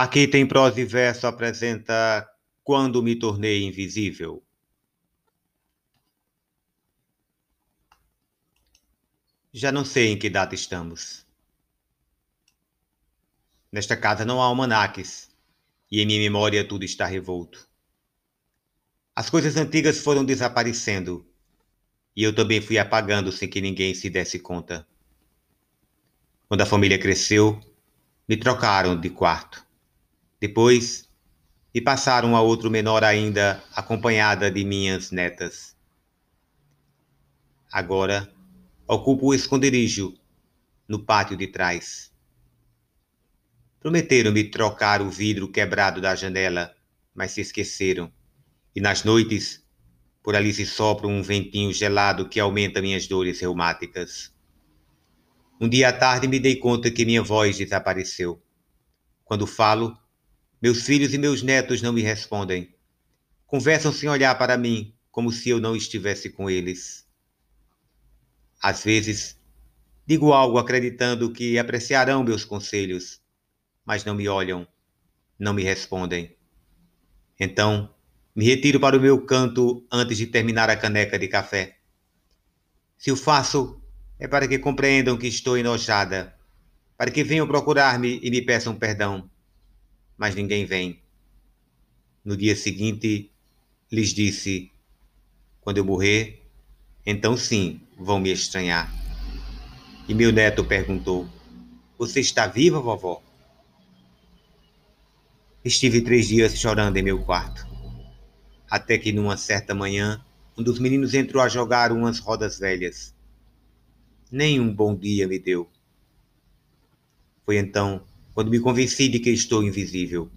Aqui tem prosa e verso apresenta Quando me tornei invisível. Já não sei em que data estamos. Nesta casa não há almanaques e em minha memória tudo está revolto. As coisas antigas foram desaparecendo e eu também fui apagando sem que ninguém se desse conta. Quando a família cresceu, me trocaram de quarto. Depois, me passaram a outro menor ainda, acompanhada de minhas netas. Agora, ocupo o esconderijo no pátio de trás. Prometeram-me trocar o vidro quebrado da janela, mas se esqueceram. E nas noites, por ali se sopra um ventinho gelado que aumenta minhas dores reumáticas. Um dia à tarde me dei conta que minha voz desapareceu. Quando falo, meus filhos e meus netos não me respondem. Conversam sem olhar para mim, como se eu não estivesse com eles. Às vezes, digo algo acreditando que apreciarão meus conselhos, mas não me olham, não me respondem. Então, me retiro para o meu canto antes de terminar a caneca de café. Se o faço, é para que compreendam que estou enojada, para que venham procurar-me e me peçam perdão. Mas ninguém vem. No dia seguinte, lhes disse: quando eu morrer, então sim vão me estranhar. E meu neto perguntou: Você está viva, vovó? Estive três dias chorando em meu quarto. Até que numa certa manhã, um dos meninos entrou a jogar umas rodas velhas. Nem um bom dia me deu. Foi então quando me convenci de que estou invisível.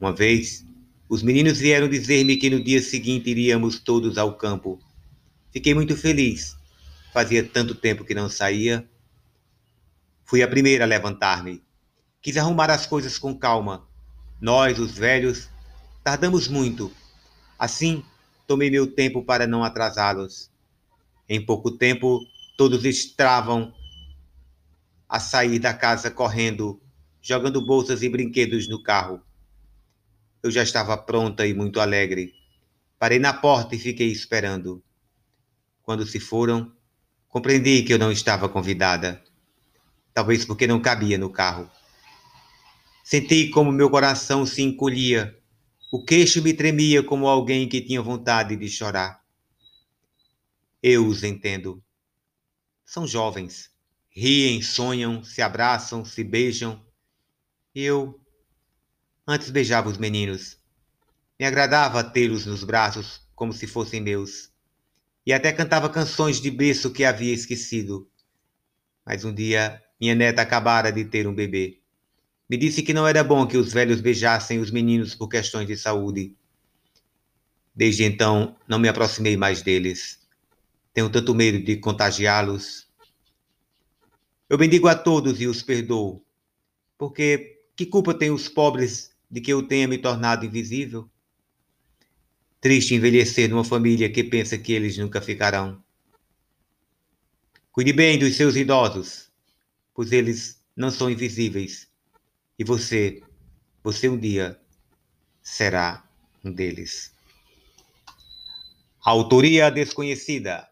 Uma vez, os meninos vieram dizer-me que no dia seguinte iríamos todos ao campo. Fiquei muito feliz. Fazia tanto tempo que não saía. Fui a primeira a levantar-me Quis arrumar as coisas com calma. Nós, os velhos, tardamos muito. Assim, tomei meu tempo para não atrasá-los. Em pouco tempo, todos estavam a sair da casa correndo, jogando bolsas e brinquedos no carro. Eu já estava pronta e muito alegre. Parei na porta e fiquei esperando. Quando se foram, compreendi que eu não estava convidada. Talvez porque não cabia no carro. Senti como meu coração se encolhia. O queixo me tremia como alguém que tinha vontade de chorar. Eu os entendo. São jovens. Riem, sonham, se abraçam, se beijam. Eu antes beijava os meninos. Me agradava tê-los nos braços como se fossem meus. E até cantava canções de berço que havia esquecido. Mas um dia minha neta acabara de ter um bebê. Me disse que não era bom que os velhos beijassem os meninos por questões de saúde. Desde então, não me aproximei mais deles. Tenho tanto medo de contagiá-los. Eu bendigo a todos e os perdoo, porque que culpa têm os pobres de que eu tenha me tornado invisível? Triste envelhecer numa família que pensa que eles nunca ficarão. Cuide bem dos seus idosos, pois eles não são invisíveis e você, você um dia será um deles. Autoria desconhecida.